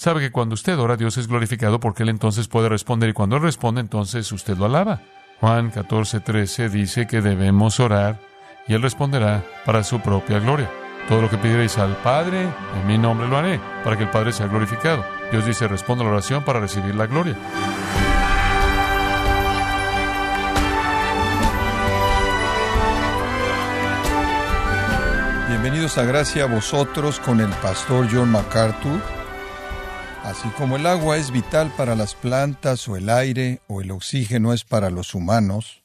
Sabe que cuando usted ora, Dios es glorificado porque Él entonces puede responder y cuando Él responde, entonces usted lo alaba. Juan 14, 13 dice que debemos orar y Él responderá para su propia gloria. Todo lo que pidierais al Padre, en mi nombre lo haré, para que el Padre sea glorificado. Dios dice, responda a la oración para recibir la gloria. Bienvenidos a Gracia a vosotros con el pastor John MacArthur. Así como el agua es vital para las plantas o el aire o el oxígeno es para los humanos,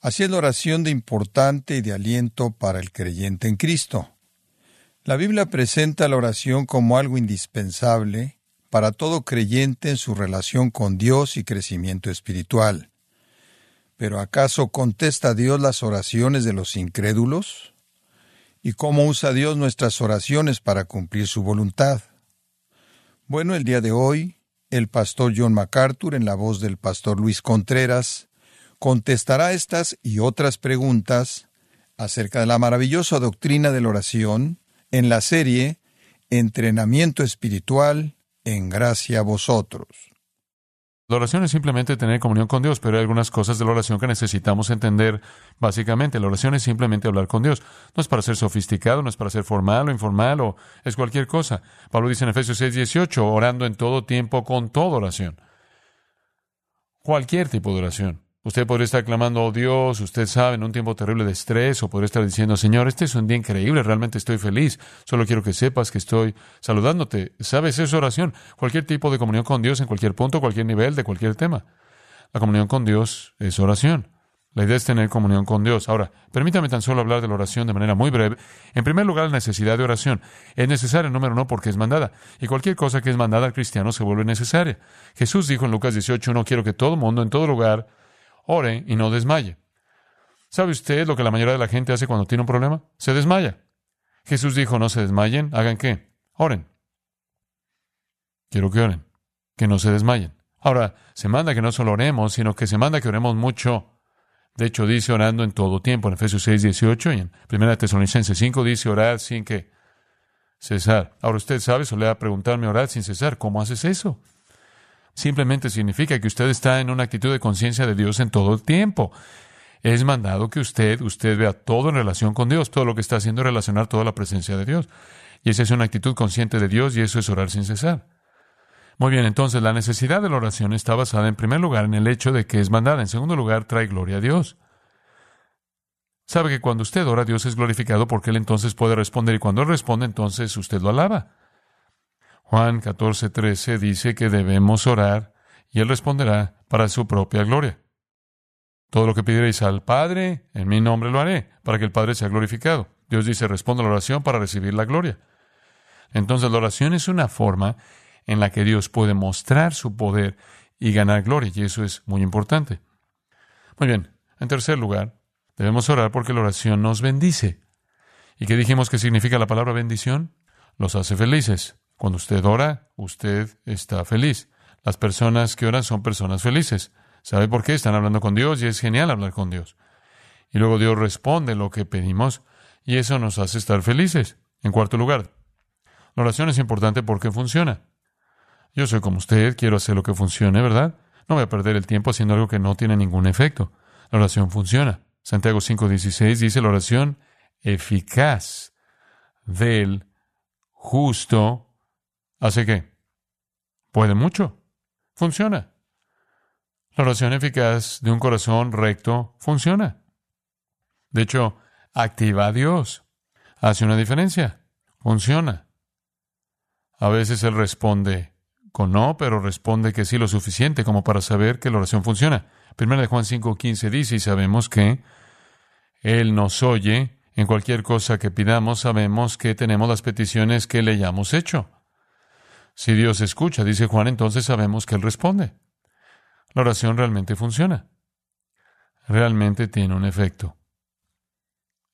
así es la oración de importante y de aliento para el creyente en Cristo. La Biblia presenta la oración como algo indispensable para todo creyente en su relación con Dios y crecimiento espiritual. Pero ¿acaso contesta Dios las oraciones de los incrédulos? y cómo usa Dios nuestras oraciones para cumplir su voluntad. Bueno, el día de hoy, el pastor John MacArthur, en la voz del pastor Luis Contreras, contestará estas y otras preguntas acerca de la maravillosa doctrina de la oración en la serie Entrenamiento Espiritual en Gracia a Vosotros. La oración es simplemente tener comunión con Dios, pero hay algunas cosas de la oración que necesitamos entender básicamente. La oración es simplemente hablar con Dios. No es para ser sofisticado, no es para ser formal o informal o es cualquier cosa. Pablo dice en Efesios 6, 18, orando en todo tiempo con toda oración. Cualquier tipo de oración. Usted podría estar clamando, oh Dios, usted sabe, en un tiempo terrible de estrés, o podría estar diciendo, Señor, este es un día increíble, realmente estoy feliz, solo quiero que sepas que estoy saludándote. ¿Sabes? Es oración. Cualquier tipo de comunión con Dios en cualquier punto, cualquier nivel, de cualquier tema. La comunión con Dios es oración. La idea es tener comunión con Dios. Ahora, permítame tan solo hablar de la oración de manera muy breve. En primer lugar, la necesidad de oración. Es necesaria, número uno, porque es mandada. Y cualquier cosa que es mandada al cristiano se vuelve necesaria. Jesús dijo en Lucas 18, no quiero que todo mundo en todo lugar ore y no desmaye. ¿Sabe usted lo que la mayoría de la gente hace cuando tiene un problema? Se desmaya. Jesús dijo, no se desmayen, ¿hagan qué? Oren. Quiero que oren, que no se desmayen. Ahora, se manda que no solo oremos, sino que se manda que oremos mucho. De hecho, dice orando en todo tiempo, en Efesios 6, 18 y en 1 Tesalonicenses 5 dice orar sin que cesar. Ahora usted sabe, solía preguntarme orar sin cesar. ¿Cómo haces eso? Simplemente significa que usted está en una actitud de conciencia de Dios en todo el tiempo. Es mandado que usted, usted vea todo en relación con Dios, todo lo que está haciendo es relacionar toda la presencia de Dios. Y esa es una actitud consciente de Dios y eso es orar sin cesar. Muy bien, entonces la necesidad de la oración está basada en primer lugar en el hecho de que es mandada, en segundo lugar trae gloria a Dios. Sabe que cuando usted ora, Dios es glorificado porque Él entonces puede responder y cuando Él responde, entonces usted lo alaba. Juan 14, 13 dice que debemos orar y Él responderá para su propia gloria. Todo lo que pidierais al Padre, en mi nombre lo haré, para que el Padre sea glorificado. Dios dice, responde a la oración para recibir la gloria. Entonces la oración es una forma en la que Dios puede mostrar su poder y ganar gloria, y eso es muy importante. Muy bien, en tercer lugar, debemos orar porque la oración nos bendice. ¿Y qué dijimos que significa la palabra bendición? Los hace felices. Cuando usted ora, usted está feliz. Las personas que oran son personas felices. ¿Sabe por qué? Están hablando con Dios y es genial hablar con Dios. Y luego Dios responde lo que pedimos y eso nos hace estar felices. En cuarto lugar, la oración es importante porque funciona. Yo soy como usted, quiero hacer lo que funcione, ¿verdad? No voy a perder el tiempo haciendo algo que no tiene ningún efecto. La oración funciona. Santiago 5:16 dice la oración eficaz del justo ¿Hace qué? Puede mucho. Funciona. La oración eficaz de un corazón recto funciona. De hecho, activa a Dios. Hace una diferencia. Funciona. A veces Él responde con no, pero responde que sí lo suficiente como para saber que la oración funciona. Primero de Juan 5:15 dice, y sabemos que Él nos oye en cualquier cosa que pidamos, sabemos que tenemos las peticiones que le hayamos hecho. Si Dios escucha, dice Juan, entonces sabemos que Él responde. La oración realmente funciona. Realmente tiene un efecto.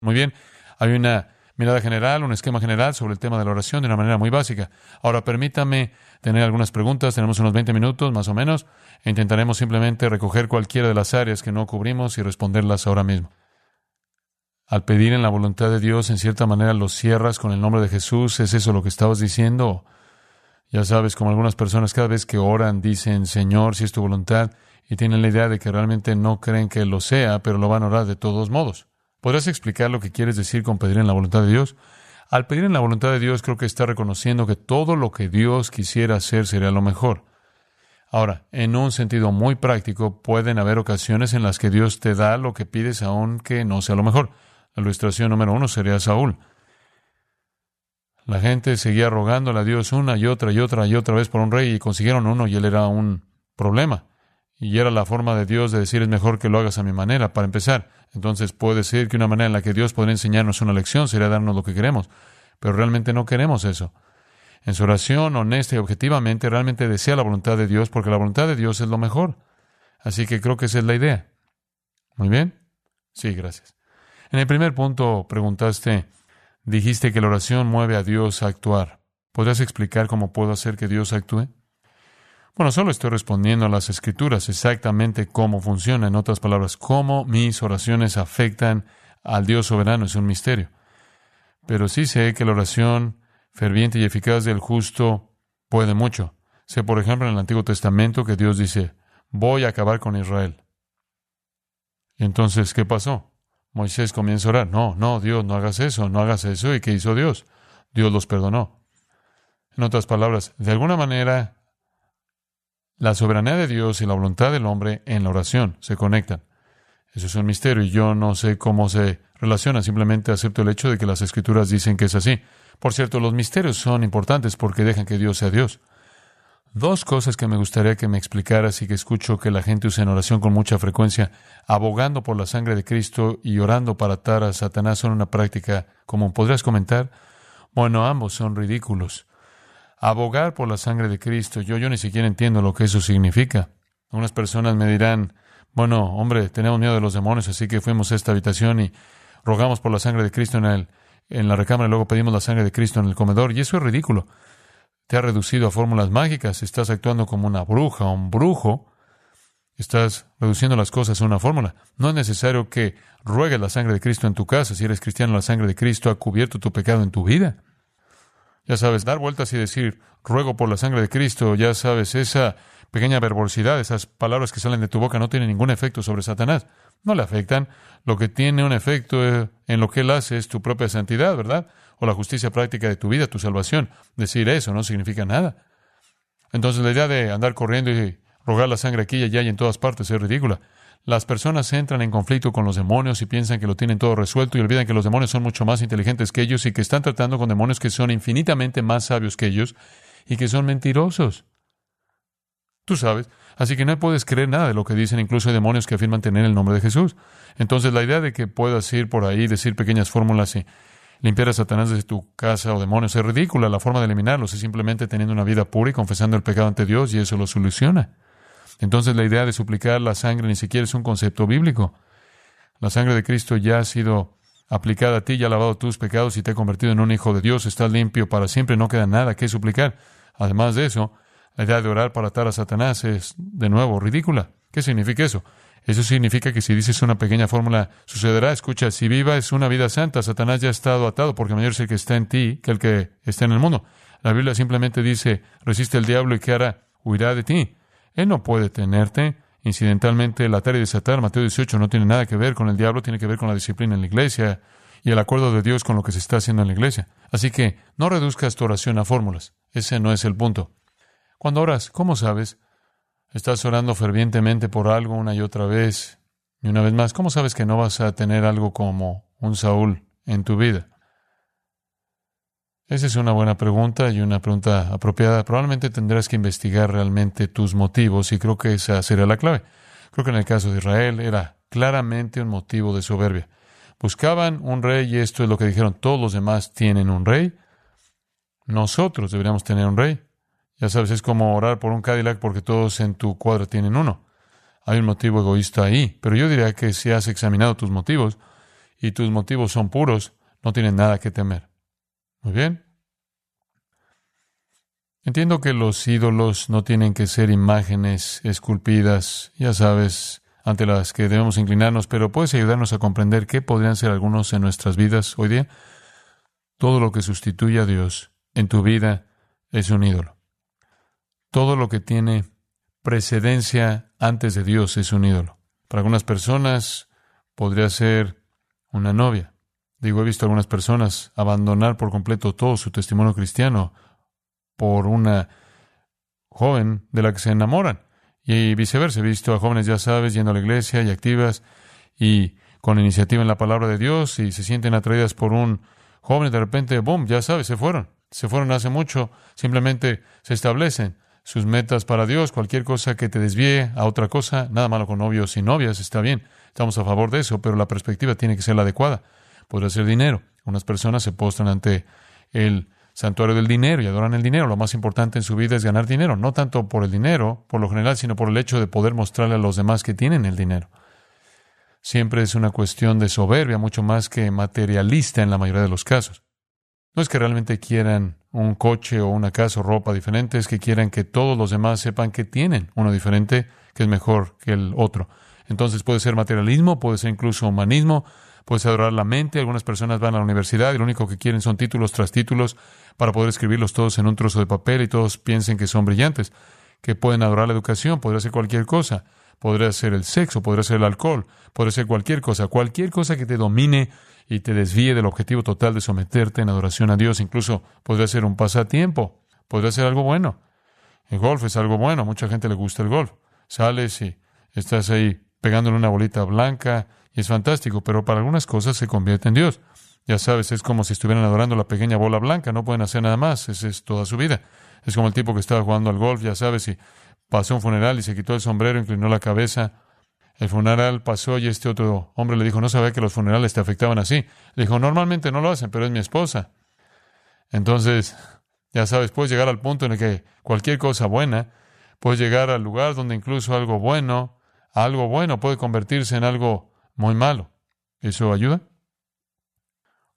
Muy bien, hay una mirada general, un esquema general sobre el tema de la oración de una manera muy básica. Ahora permítame tener algunas preguntas, tenemos unos 20 minutos más o menos, e intentaremos simplemente recoger cualquiera de las áreas que no cubrimos y responderlas ahora mismo. Al pedir en la voluntad de Dios, en cierta manera lo cierras con el nombre de Jesús, ¿es eso lo que estabas diciendo? Ya sabes, como algunas personas cada vez que oran dicen, Señor, si es tu voluntad, y tienen la idea de que realmente no creen que lo sea, pero lo van a orar de todos modos. ¿Podrás explicar lo que quieres decir con pedir en la voluntad de Dios? Al pedir en la voluntad de Dios creo que está reconociendo que todo lo que Dios quisiera hacer sería lo mejor. Ahora, en un sentido muy práctico, pueden haber ocasiones en las que Dios te da lo que pides aunque no sea lo mejor. La ilustración número uno sería Saúl. La gente seguía rogándole a Dios una y otra y otra y otra vez por un rey y consiguieron uno y él era un problema. Y era la forma de Dios de decir es mejor que lo hagas a mi manera, para empezar. Entonces puede ser que una manera en la que Dios podría enseñarnos una lección sería darnos lo que queremos, pero realmente no queremos eso. En su oración honesta y objetivamente realmente desea la voluntad de Dios porque la voluntad de Dios es lo mejor. Así que creo que esa es la idea. Muy bien. Sí, gracias. En el primer punto preguntaste, Dijiste que la oración mueve a Dios a actuar. ¿Podrías explicar cómo puedo hacer que Dios actúe? Bueno, solo estoy respondiendo a las escrituras exactamente cómo funciona. En otras palabras, cómo mis oraciones afectan al Dios soberano es un misterio. Pero sí sé que la oración ferviente y eficaz del justo puede mucho. Sé, por ejemplo, en el Antiguo Testamento que Dios dice, voy a acabar con Israel. Entonces, ¿qué pasó? Moisés comienza a orar. No, no, Dios, no hagas eso, no hagas eso. ¿Y qué hizo Dios? Dios los perdonó. En otras palabras, de alguna manera, la soberanía de Dios y la voluntad del hombre en la oración se conectan. Eso es un misterio y yo no sé cómo se relaciona, simplemente acepto el hecho de que las escrituras dicen que es así. Por cierto, los misterios son importantes porque dejan que Dios sea Dios. Dos cosas que me gustaría que me explicaras y que escucho que la gente usa en oración con mucha frecuencia, abogando por la sangre de Cristo y orando para atar a Satanás son una práctica como ¿Podrías comentar? Bueno, ambos son ridículos. Abogar por la sangre de Cristo, yo, yo ni siquiera entiendo lo que eso significa. Unas personas me dirán, bueno, hombre, tenemos miedo de los demonios, así que fuimos a esta habitación y rogamos por la sangre de Cristo en, el, en la recámara y luego pedimos la sangre de Cristo en el comedor, y eso es ridículo te ha reducido a fórmulas mágicas, estás actuando como una bruja o un brujo, estás reduciendo las cosas a una fórmula. No es necesario que ruegues la sangre de Cristo en tu casa. Si eres cristiano, la sangre de Cristo ha cubierto tu pecado en tu vida. Ya sabes, dar vueltas y decir, ruego por la sangre de Cristo, ya sabes, esa pequeña verbosidad, esas palabras que salen de tu boca no tienen ningún efecto sobre Satanás. No le afectan. Lo que tiene un efecto eh, en lo que él hace es tu propia santidad, ¿verdad? o la justicia práctica de tu vida, tu salvación. Decir eso no significa nada. Entonces la idea de andar corriendo y rogar la sangre aquí y allá y en todas partes es ridícula. Las personas entran en conflicto con los demonios y piensan que lo tienen todo resuelto y olvidan que los demonios son mucho más inteligentes que ellos y que están tratando con demonios que son infinitamente más sabios que ellos y que son mentirosos. Tú sabes, así que no puedes creer nada de lo que dicen, incluso demonios que afirman tener el nombre de Jesús. Entonces la idea de que puedas ir por ahí, decir pequeñas fórmulas y limpiar a Satanás desde tu casa o demonios es ridícula. La forma de eliminarlos es simplemente teniendo una vida pura y confesando el pecado ante Dios y eso lo soluciona. Entonces la idea de suplicar la sangre ni siquiera es un concepto bíblico. La sangre de Cristo ya ha sido aplicada a ti, ya ha lavado tus pecados y te ha convertido en un hijo de Dios. Estás limpio para siempre, no queda nada que suplicar. Además de eso, la idea de orar para atar a Satanás es, de nuevo, ridícula. ¿Qué significa eso? Eso significa que si dices una pequeña fórmula, sucederá. Escucha, si viva es una vida santa, Satanás ya ha estado atado, porque mayor es el que está en ti que el que está en el mundo. La Biblia simplemente dice, resiste el diablo y ¿qué hará? Huirá de ti. Él no puede tenerte. Incidentalmente, el atar y desatar, Mateo 18, no tiene nada que ver con el diablo, tiene que ver con la disciplina en la iglesia y el acuerdo de Dios con lo que se está haciendo en la iglesia. Así que no reduzcas tu oración a fórmulas. Ese no es el punto. Cuando oras, ¿cómo sabes? Estás orando fervientemente por algo una y otra vez. Y una vez más, ¿cómo sabes que no vas a tener algo como un Saúl en tu vida? Esa es una buena pregunta y una pregunta apropiada. Probablemente tendrás que investigar realmente tus motivos y creo que esa sería la clave. Creo que en el caso de Israel era claramente un motivo de soberbia. Buscaban un rey y esto es lo que dijeron, todos los demás tienen un rey. Nosotros deberíamos tener un rey. Ya sabes, es como orar por un Cadillac porque todos en tu cuadra tienen uno. Hay un motivo egoísta ahí, pero yo diría que si has examinado tus motivos y tus motivos son puros, no tienen nada que temer. Muy bien. Entiendo que los ídolos no tienen que ser imágenes esculpidas, ya sabes, ante las que debemos inclinarnos, pero puedes ayudarnos a comprender qué podrían ser algunos en nuestras vidas hoy día. Todo lo que sustituye a Dios en tu vida es un ídolo. todo lo que tiene precedencia antes de Dios es un ídolo. Para algunas personas podría ser una novia. Digo, he visto algunas personas abandonar por completo todo su testimonio cristiano por una joven de la que se enamoran. Y viceversa, he visto a jóvenes, ya sabes, yendo a la iglesia y activas y con iniciativa en la palabra de Dios y se sienten atraídas por un joven y de repente, boom, ya sabes, se fueron. Se fueron hace mucho, simplemente se establecen sus metas para Dios, cualquier cosa que te desvíe a otra cosa, nada malo con novios y novias, está bien, estamos a favor de eso, pero la perspectiva tiene que ser la adecuada. Podría ser dinero. Unas personas se postran ante el santuario del dinero y adoran el dinero. Lo más importante en su vida es ganar dinero, no tanto por el dinero, por lo general, sino por el hecho de poder mostrarle a los demás que tienen el dinero. Siempre es una cuestión de soberbia, mucho más que materialista en la mayoría de los casos. No es que realmente quieran un coche o una casa o ropa diferente, es que quieran que todos los demás sepan que tienen uno diferente, que es mejor que el otro. Entonces puede ser materialismo, puede ser incluso humanismo, puede adorar la mente. Algunas personas van a la universidad y lo único que quieren son títulos tras títulos para poder escribirlos todos en un trozo de papel y todos piensen que son brillantes, que pueden adorar la educación, podría ser cualquier cosa, podría ser el sexo, podría ser el alcohol, podría ser cualquier cosa, cualquier cosa que te domine y te desvíe del objetivo total de someterte en adoración a Dios. Incluso podría ser un pasatiempo, podría ser algo bueno. El golf es algo bueno, mucha gente le gusta el golf. Sales y estás ahí pegándole una bolita blanca y es fantástico, pero para algunas cosas se convierte en Dios. Ya sabes, es como si estuvieran adorando la pequeña bola blanca, no pueden hacer nada más, esa es toda su vida. Es como el tipo que estaba jugando al golf, ya sabes, y pasó un funeral y se quitó el sombrero, inclinó la cabeza. El funeral pasó y este otro hombre le dijo, no sabía que los funerales te afectaban así. Le dijo, normalmente no lo hacen, pero es mi esposa. Entonces, ya sabes, puedes llegar al punto en el que cualquier cosa buena, puedes llegar al lugar donde incluso algo bueno, algo bueno puede convertirse en algo muy malo. ¿Eso ayuda?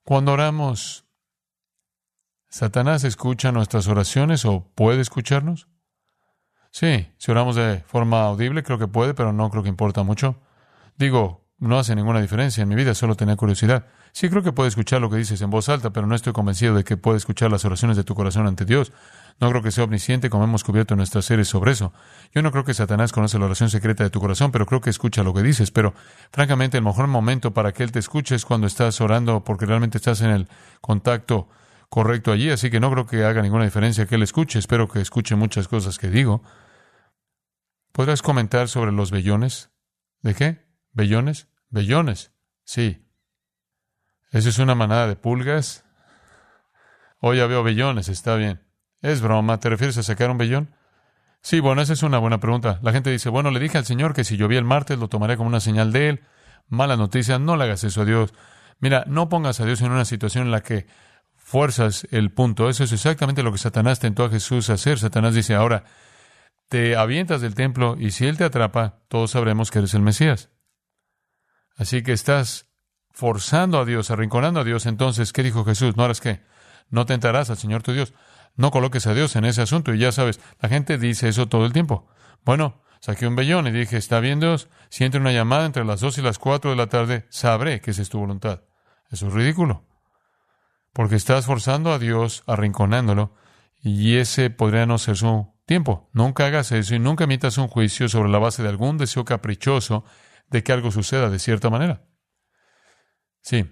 Cuando oramos, ¿Satanás escucha nuestras oraciones o puede escucharnos? Sí, si oramos de forma audible, creo que puede, pero no creo que importa mucho. Digo, no hace ninguna diferencia en mi vida, solo tenía curiosidad. Sí creo que puede escuchar lo que dices en voz alta, pero no estoy convencido de que puede escuchar las oraciones de tu corazón ante Dios. No creo que sea omnisciente como hemos cubierto en nuestras series sobre eso. Yo no creo que Satanás conoce la oración secreta de tu corazón, pero creo que escucha lo que dices. Pero, francamente, el mejor momento para que Él te escuche es cuando estás orando porque realmente estás en el contacto correcto allí. Así que no creo que haga ninguna diferencia que Él escuche. Espero que escuche muchas cosas que digo. ¿Podrás comentar sobre los vellones? ¿De qué? ¿Vellones? Vellones. Sí. ¿Eso es una manada de pulgas? Hoy ya veo vellones, está bien. Es broma, ¿te refieres a sacar un vellón? Sí, bueno, esa es una buena pregunta. La gente dice, bueno, le dije al Señor que si llovía el martes lo tomaré como una señal de Él. Mala noticia, no le hagas eso a Dios. Mira, no pongas a Dios en una situación en la que fuerzas el punto. Eso es exactamente lo que Satanás tentó a Jesús hacer. Satanás dice, ahora, te avientas del templo y si Él te atrapa, todos sabremos que eres el Mesías. Así que estás forzando a Dios, arrinconando a Dios. Entonces, ¿qué dijo Jesús? No harás qué. No tentarás al Señor tu Dios. No coloques a Dios en ese asunto. Y ya sabes, la gente dice eso todo el tiempo. Bueno, saqué un vellón y dije, está bien Dios, si entra una llamada entre las dos y las cuatro de la tarde, sabré que esa es tu voluntad. Eso es ridículo. Porque estás forzando a Dios, arrinconándolo, y ese podría no ser su tiempo. Nunca hagas eso y nunca emitas un juicio sobre la base de algún deseo caprichoso de que algo suceda de cierta manera. Sí,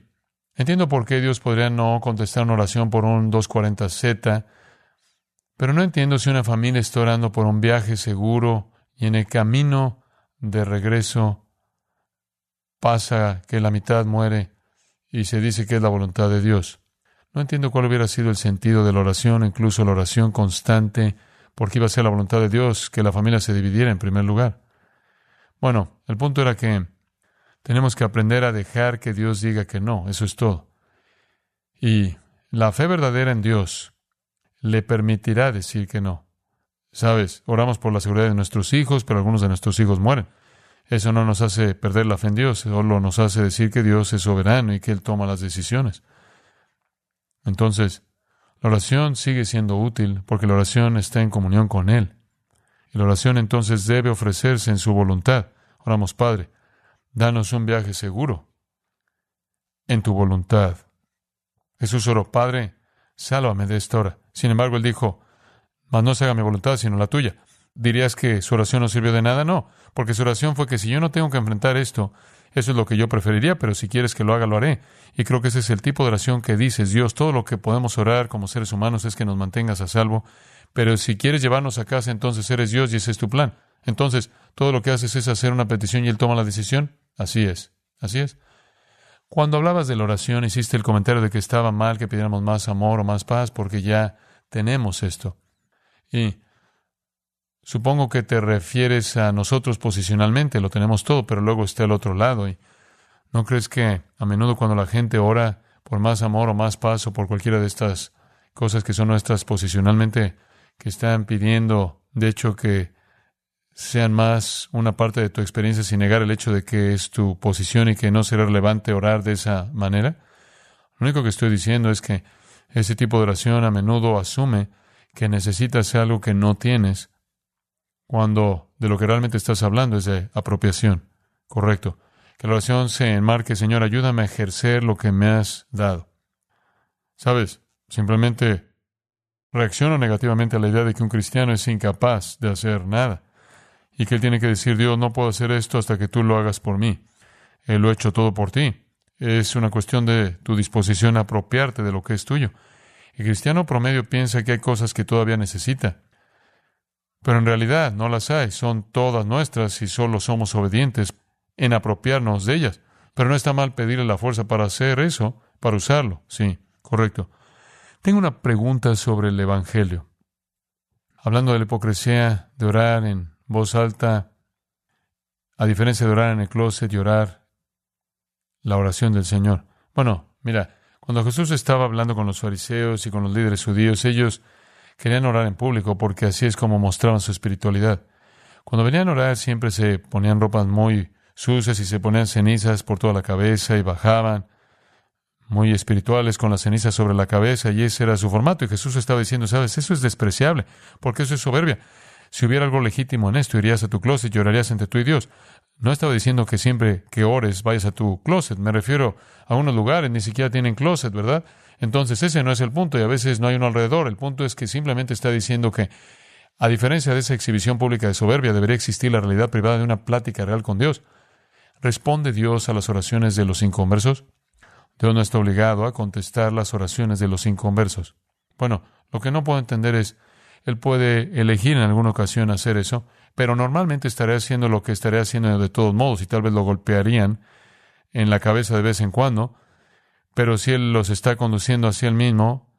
entiendo por qué Dios podría no contestar una oración por un 240Z, pero no entiendo si una familia está orando por un viaje seguro y en el camino de regreso pasa que la mitad muere y se dice que es la voluntad de Dios. No entiendo cuál hubiera sido el sentido de la oración, incluso la oración constante, porque iba a ser la voluntad de Dios que la familia se dividiera en primer lugar. Bueno, el punto era que tenemos que aprender a dejar que Dios diga que no, eso es todo. Y la fe verdadera en Dios le permitirá decir que no. Sabes, oramos por la seguridad de nuestros hijos, pero algunos de nuestros hijos mueren. Eso no nos hace perder la fe en Dios, solo nos hace decir que Dios es soberano y que Él toma las decisiones. Entonces, la oración sigue siendo útil porque la oración está en comunión con Él. Y la oración entonces debe ofrecerse en su voluntad. Oramos, Padre, danos un viaje seguro en tu voluntad. Jesús oró, Padre, sálvame de esta hora. Sin embargo, él dijo, mas no se haga mi voluntad, sino la tuya. ¿Dirías que su oración no sirvió de nada? No, porque su oración fue que si yo no tengo que enfrentar esto, eso es lo que yo preferiría, pero si quieres que lo haga, lo haré. Y creo que ese es el tipo de oración que dices, Dios, todo lo que podemos orar como seres humanos es que nos mantengas a salvo, pero si quieres llevarnos a casa, entonces eres Dios y ese es tu plan. Entonces, todo lo que haces es hacer una petición y Él toma la decisión. Así es, así es. Cuando hablabas de la oración, hiciste el comentario de que estaba mal que pidiéramos más amor o más paz porque ya tenemos esto. Y Supongo que te refieres a nosotros posicionalmente, lo tenemos todo, pero luego está el otro lado. ¿Y no crees que a menudo cuando la gente ora por más amor o más paz o por cualquiera de estas cosas que son nuestras posicionalmente, que están pidiendo, de hecho, que sean más una parte de tu experiencia sin negar el hecho de que es tu posición y que no será relevante orar de esa manera? Lo único que estoy diciendo es que ese tipo de oración a menudo asume que necesitas algo que no tienes cuando de lo que realmente estás hablando es de apropiación. Correcto. Que la oración se enmarque, Señor, ayúdame a ejercer lo que me has dado. ¿Sabes? Simplemente reacciono negativamente a la idea de que un cristiano es incapaz de hacer nada y que él tiene que decir, Dios, no puedo hacer esto hasta que tú lo hagas por mí. Él lo ha hecho todo por ti. Es una cuestión de tu disposición a apropiarte de lo que es tuyo. El cristiano promedio piensa que hay cosas que todavía necesita. Pero en realidad no las hay, son todas nuestras y solo somos obedientes en apropiarnos de ellas. Pero no está mal pedirle la fuerza para hacer eso, para usarlo. Sí, correcto. Tengo una pregunta sobre el Evangelio. Hablando de la hipocresía, de orar en voz alta, a diferencia de orar en el closet y orar la oración del Señor. Bueno, mira, cuando Jesús estaba hablando con los fariseos y con los líderes judíos, ellos Querían orar en público porque así es como mostraban su espiritualidad. Cuando venían a orar siempre se ponían ropas muy sucias y se ponían cenizas por toda la cabeza y bajaban muy espirituales con las cenizas sobre la cabeza y ese era su formato. Y Jesús estaba diciendo, sabes, eso es despreciable porque eso es soberbia. Si hubiera algo legítimo en esto, irías a tu closet y orarías entre tú y Dios. No estaba diciendo que siempre que ores vayas a tu closet. Me refiero a unos lugares, ni siquiera tienen closet, ¿verdad? Entonces ese no es el punto y a veces no hay uno alrededor. El punto es que simplemente está diciendo que, a diferencia de esa exhibición pública de soberbia, debería existir la realidad privada de una plática real con Dios. ¿Responde Dios a las oraciones de los inconversos? Dios no está obligado a contestar las oraciones de los inconversos. Bueno, lo que no puedo entender es, Él puede elegir en alguna ocasión hacer eso, pero normalmente estaría haciendo lo que estaría haciendo de todos modos y tal vez lo golpearían en la cabeza de vez en cuando, pero si Él los está conduciendo hacia Él mismo,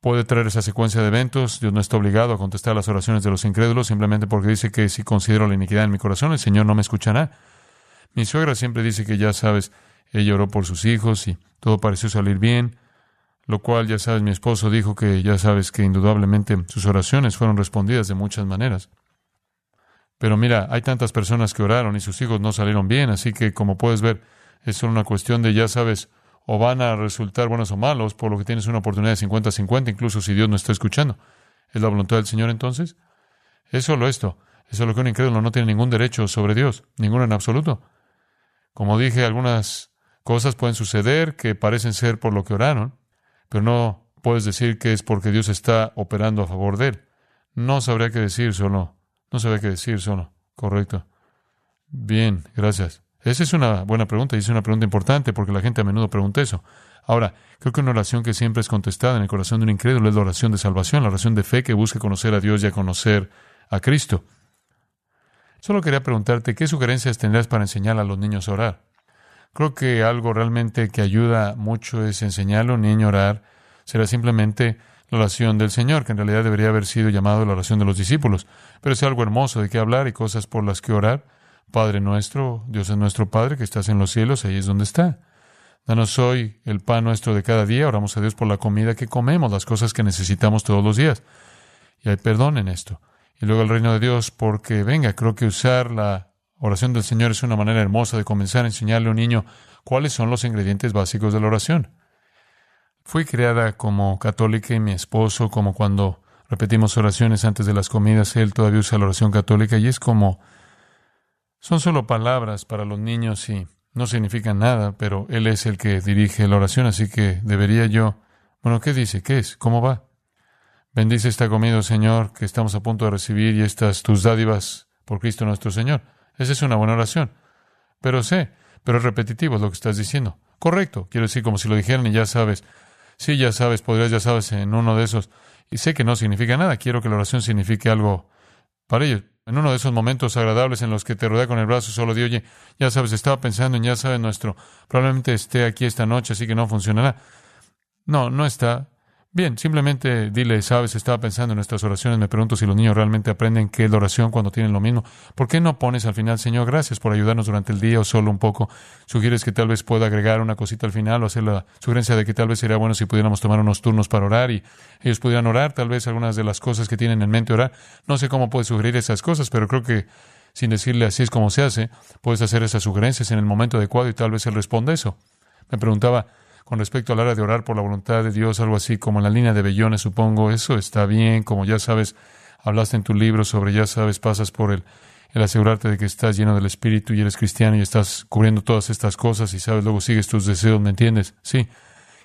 puede traer esa secuencia de eventos. Dios no está obligado a contestar las oraciones de los incrédulos simplemente porque dice que si considero la iniquidad en mi corazón, el Señor no me escuchará. Mi suegra siempre dice que ya sabes, ella oró por sus hijos y todo pareció salir bien, lo cual ya sabes, mi esposo dijo que ya sabes que indudablemente sus oraciones fueron respondidas de muchas maneras. Pero mira, hay tantas personas que oraron y sus hijos no salieron bien, así que como puedes ver, es solo una cuestión de ya sabes, o van a resultar buenos o malos, por lo que tienes una oportunidad de 50-50, incluso si Dios no está escuchando. ¿Es la voluntad del Señor entonces? Es solo esto. Es solo que un incrédulo no tiene ningún derecho sobre Dios, ninguno en absoluto. Como dije, algunas cosas pueden suceder que parecen ser por lo que oraron, pero no puedes decir que es porque Dios está operando a favor de él. No sabría qué decir solo. No sabría qué decir solo. Correcto. Bien, gracias. Esa es una buena pregunta y es una pregunta importante porque la gente a menudo pregunta eso. Ahora, creo que una oración que siempre es contestada en el corazón de un incrédulo es la oración de salvación, la oración de fe que busca conocer a Dios y a conocer a Cristo. Solo quería preguntarte, ¿qué sugerencias tendrás para enseñar a los niños a orar? Creo que algo realmente que ayuda mucho es enseñarle a un niño a orar. Será simplemente la oración del Señor, que en realidad debería haber sido llamado la oración de los discípulos. Pero es algo hermoso de qué hablar y cosas por las que orar. Padre nuestro, Dios es nuestro Padre que estás en los cielos, ahí es donde está. Danos hoy el pan nuestro de cada día. Oramos a Dios por la comida que comemos, las cosas que necesitamos todos los días. Y hay perdón en esto. Y luego el reino de Dios, porque venga, creo que usar la oración del Señor es una manera hermosa de comenzar a enseñarle a un niño cuáles son los ingredientes básicos de la oración. Fui criada como católica y mi esposo, como cuando repetimos oraciones antes de las comidas, él todavía usa la oración católica y es como son solo palabras para los niños y no significan nada, pero Él es el que dirige la oración, así que debería yo... Bueno, ¿qué dice? ¿Qué es? ¿Cómo va? Bendice esta comida, Señor, que estamos a punto de recibir y estas tus dádivas por Cristo nuestro Señor. Esa es una buena oración. Pero sé, pero es repetitivo lo que estás diciendo. Correcto, quiero decir como si lo dijeran y ya sabes. Sí, ya sabes, podrías, ya sabes, en uno de esos. Y sé que no significa nada, quiero que la oración signifique algo para ellos. En uno de esos momentos agradables en los que te rodea con el brazo, solo di, oye, ya sabes, estaba pensando en, ya sabes, nuestro, probablemente esté aquí esta noche, así que no funcionará. No, no está. Bien, simplemente dile, sabes, estaba pensando en nuestras oraciones, me pregunto si los niños realmente aprenden qué es la oración cuando tienen lo mismo. ¿Por qué no pones al final, Señor, gracias por ayudarnos durante el día o solo un poco? Sugieres que tal vez pueda agregar una cosita al final o hacer la sugerencia de que tal vez sería bueno si pudiéramos tomar unos turnos para orar y ellos pudieran orar, tal vez algunas de las cosas que tienen en mente orar. No sé cómo puedes sugerir esas cosas, pero creo que sin decirle así es como se hace, puedes hacer esas sugerencias en el momento adecuado y tal vez él responda eso. Me preguntaba, con respecto a la hora de orar por la voluntad de Dios, algo así como en la línea de Bellones, supongo, eso está bien, como ya sabes, hablaste en tu libro sobre, ya sabes, pasas por el, el asegurarte de que estás lleno del Espíritu y eres cristiano y estás cubriendo todas estas cosas y sabes, luego sigues tus deseos, ¿me entiendes? Sí.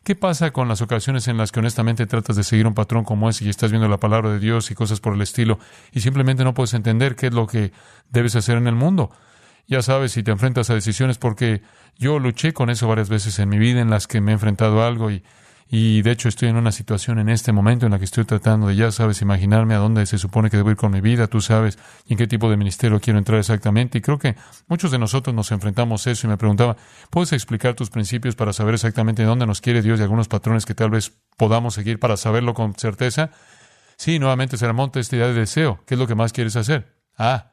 ¿Qué pasa con las ocasiones en las que honestamente tratas de seguir un patrón como ese y estás viendo la palabra de Dios y cosas por el estilo y simplemente no puedes entender qué es lo que debes hacer en el mundo? Ya sabes, si te enfrentas a decisiones, porque yo luché con eso varias veces en mi vida en las que me he enfrentado a algo y, y de hecho estoy en una situación en este momento en la que estoy tratando de, ya sabes, imaginarme a dónde se supone que debo ir con mi vida, tú sabes, y en qué tipo de ministerio quiero entrar exactamente. Y creo que muchos de nosotros nos enfrentamos a eso y me preguntaba, ¿puedes explicar tus principios para saber exactamente dónde nos quiere Dios y algunos patrones que tal vez podamos seguir para saberlo con certeza? Sí, nuevamente será monte esta idea de deseo. ¿Qué es lo que más quieres hacer? Ah,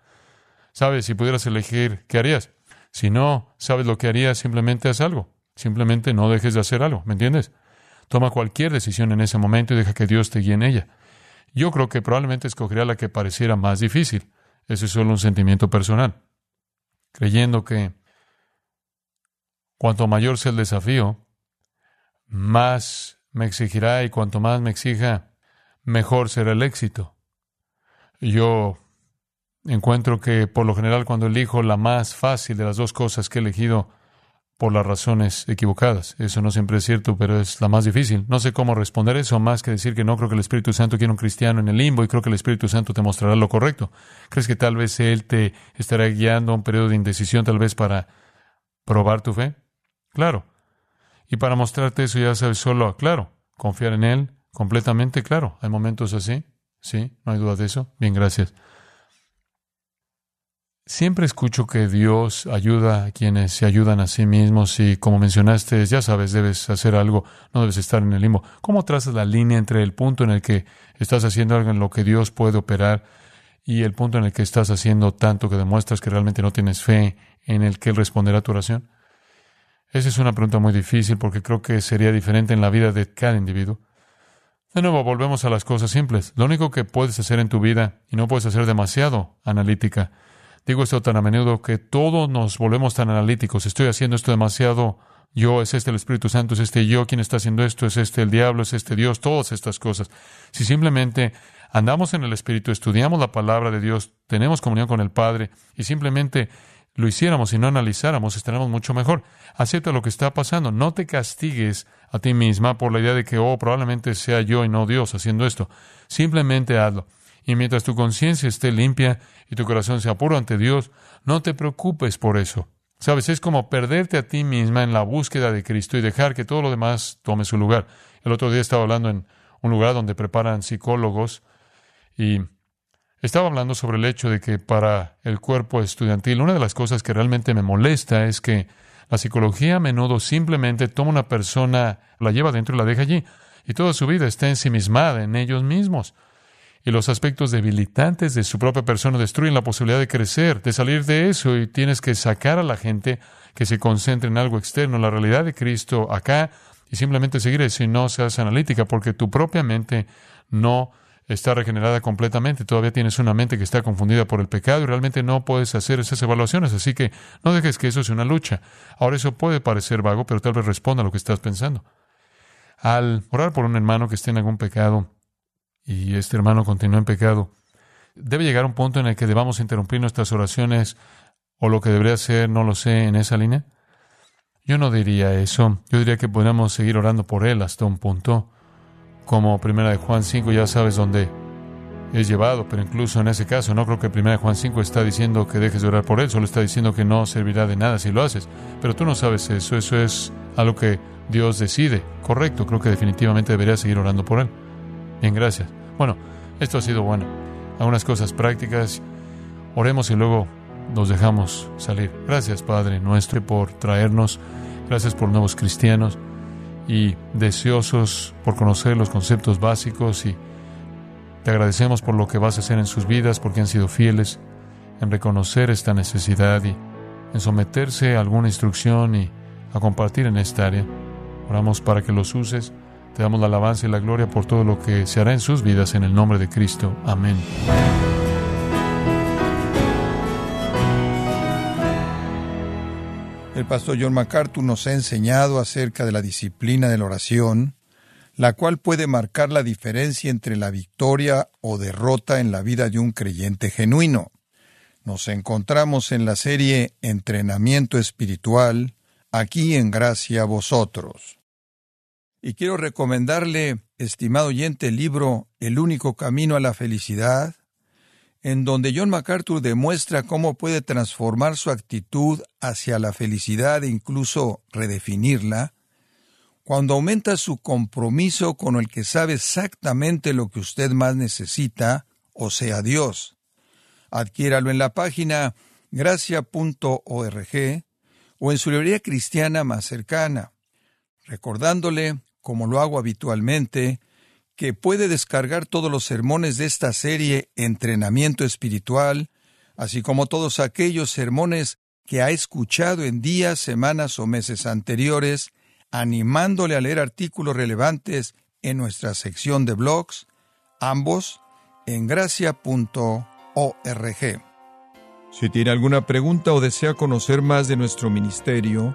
Sabes, si pudieras elegir, ¿qué harías? Si no sabes lo que harías, simplemente haz algo. Simplemente no dejes de hacer algo, ¿me entiendes? Toma cualquier decisión en ese momento y deja que Dios te guíe en ella. Yo creo que probablemente escogería la que pareciera más difícil. Ese es solo un sentimiento personal. Creyendo que cuanto mayor sea el desafío, más me exigirá y cuanto más me exija, mejor será el éxito. Yo encuentro que por lo general cuando elijo la más fácil de las dos cosas que he elegido por las razones equivocadas. Eso no siempre es cierto, pero es la más difícil. No sé cómo responder eso, más que decir que no creo que el Espíritu Santo quiera un cristiano en el limbo y creo que el Espíritu Santo te mostrará lo correcto. ¿Crees que tal vez Él te estará guiando a un periodo de indecisión, tal vez para probar tu fe? Claro. Y para mostrarte eso ya sabes solo, claro, confiar en Él completamente, claro. Hay momentos así, sí, no hay duda de eso. Bien, gracias. Siempre escucho que Dios ayuda a quienes se ayudan a sí mismos y como mencionaste, ya sabes, debes hacer algo, no debes estar en el limbo. ¿Cómo trazas la línea entre el punto en el que estás haciendo algo en lo que Dios puede operar y el punto en el que estás haciendo tanto que demuestras que realmente no tienes fe en el que Él responderá a tu oración? Esa es una pregunta muy difícil porque creo que sería diferente en la vida de cada individuo. De nuevo, volvemos a las cosas simples. Lo único que puedes hacer en tu vida, y no puedes hacer demasiado analítica, Digo esto tan a menudo que todos nos volvemos tan analíticos. Estoy haciendo esto demasiado. Yo, es este el Espíritu Santo, es este yo quien está haciendo esto, es este el diablo, es este Dios, todas estas cosas. Si simplemente andamos en el Espíritu, estudiamos la palabra de Dios, tenemos comunión con el Padre y simplemente lo hiciéramos y no analizáramos, estaremos mucho mejor. Acepta lo que está pasando. No te castigues a ti misma por la idea de que, oh, probablemente sea yo y no Dios haciendo esto. Simplemente hazlo. Y mientras tu conciencia esté limpia y tu corazón sea puro ante Dios, no te preocupes por eso. Sabes, es como perderte a ti misma en la búsqueda de Cristo y dejar que todo lo demás tome su lugar. El otro día estaba hablando en un lugar donde preparan psicólogos y estaba hablando sobre el hecho de que para el cuerpo estudiantil una de las cosas que realmente me molesta es que la psicología a menudo simplemente toma una persona, la lleva dentro y la deja allí, y toda su vida está ensimismada en ellos mismos y los aspectos debilitantes de su propia persona destruyen la posibilidad de crecer, de salir de eso y tienes que sacar a la gente que se concentre en algo externo, la realidad de Cristo acá y simplemente seguir eso y no seas analítica porque tu propia mente no está regenerada completamente, todavía tienes una mente que está confundida por el pecado y realmente no puedes hacer esas evaluaciones, así que no dejes que eso sea una lucha. Ahora eso puede parecer vago, pero tal vez responda a lo que estás pensando. Al orar por un hermano que esté en algún pecado, y este hermano continúa en pecado, debe llegar un punto en el que debamos interrumpir nuestras oraciones o lo que debería ser, no lo sé, en esa línea. Yo no diría eso. Yo diría que podríamos seguir orando por él hasta un punto. como Primera de Juan 5, ya sabes dónde es llevado, pero incluso en ese caso no creo que Primera de Juan 5 está diciendo que dejes de orar por él, solo está diciendo que no servirá de nada si lo haces. Pero tú no sabes eso, eso es algo que Dios decide. Correcto, creo que definitivamente deberías seguir orando por él. Bien, gracias. Bueno, esto ha sido bueno. Algunas cosas prácticas. Oremos y luego nos dejamos salir. Gracias, Padre nuestro, por traernos. Gracias por nuevos cristianos y deseosos por conocer los conceptos básicos y te agradecemos por lo que vas a hacer en sus vidas, porque han sido fieles en reconocer esta necesidad y en someterse a alguna instrucción y a compartir en esta área. Oramos para que los uses. Te damos la alabanza y la gloria por todo lo que se hará en sus vidas en el nombre de Cristo. Amén. El pastor John MacArthur nos ha enseñado acerca de la disciplina de la oración, la cual puede marcar la diferencia entre la victoria o derrota en la vida de un creyente genuino. Nos encontramos en la serie Entrenamiento Espiritual, aquí en Gracia a Vosotros. Y quiero recomendarle, estimado oyente, el libro El único camino a la felicidad, en donde John MacArthur demuestra cómo puede transformar su actitud hacia la felicidad e incluso redefinirla, cuando aumenta su compromiso con el que sabe exactamente lo que usted más necesita, o sea Dios. Adquiéralo en la página gracia.org o en su librería cristiana más cercana, recordándole, como lo hago habitualmente, que puede descargar todos los sermones de esta serie Entrenamiento Espiritual, así como todos aquellos sermones que ha escuchado en días, semanas o meses anteriores, animándole a leer artículos relevantes en nuestra sección de blogs, ambos en gracia.org. Si tiene alguna pregunta o desea conocer más de nuestro ministerio,